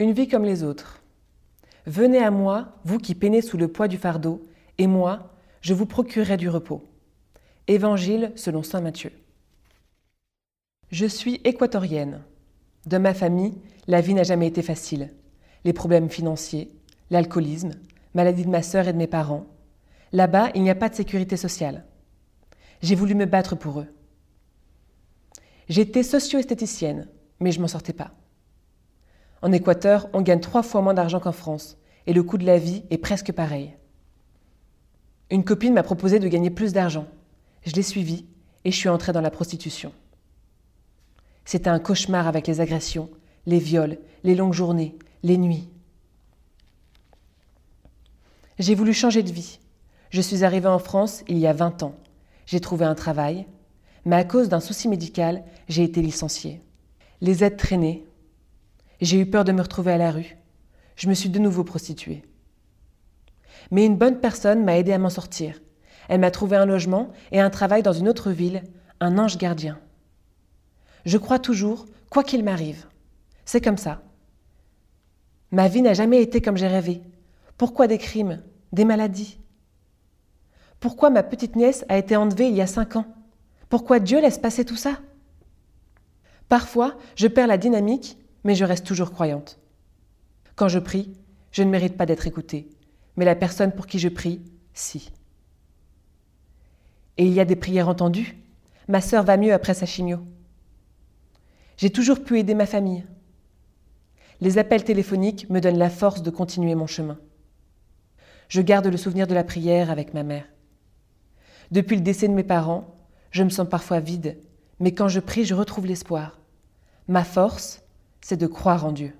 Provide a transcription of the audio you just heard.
Une vie comme les autres. Venez à moi, vous qui peinez sous le poids du fardeau, et moi, je vous procurerai du repos. Évangile selon Saint Matthieu. Je suis équatorienne. De ma famille, la vie n'a jamais été facile. Les problèmes financiers, l'alcoolisme, maladie de ma sœur et de mes parents. Là-bas, il n'y a pas de sécurité sociale. J'ai voulu me battre pour eux. J'étais socio-esthéticienne, mais je m'en sortais pas. En Équateur, on gagne trois fois moins d'argent qu'en France, et le coût de la vie est presque pareil. Une copine m'a proposé de gagner plus d'argent. Je l'ai suivie et je suis entrée dans la prostitution. C'était un cauchemar avec les agressions, les viols, les longues journées, les nuits. J'ai voulu changer de vie. Je suis arrivée en France il y a 20 ans. J'ai trouvé un travail, mais à cause d'un souci médical, j'ai été licenciée. Les aides traînaient. J'ai eu peur de me retrouver à la rue. Je me suis de nouveau prostituée. Mais une bonne personne m'a aidé à m'en sortir. Elle m'a trouvé un logement et un travail dans une autre ville, un ange gardien. Je crois toujours, quoi qu'il m'arrive. C'est comme ça. Ma vie n'a jamais été comme j'ai rêvé. Pourquoi des crimes des maladies? Pourquoi ma petite nièce a été enlevée il y a cinq ans? Pourquoi Dieu laisse passer tout ça? Parfois, je perds la dynamique, mais je reste toujours croyante. Quand je prie, je ne mérite pas d'être écoutée, mais la personne pour qui je prie, si. Et il y a des prières entendues? Ma sœur va mieux après sa chimio. J'ai toujours pu aider ma famille. Les appels téléphoniques me donnent la force de continuer mon chemin je garde le souvenir de la prière avec ma mère. Depuis le décès de mes parents, je me sens parfois vide, mais quand je prie, je retrouve l'espoir. Ma force, c'est de croire en Dieu.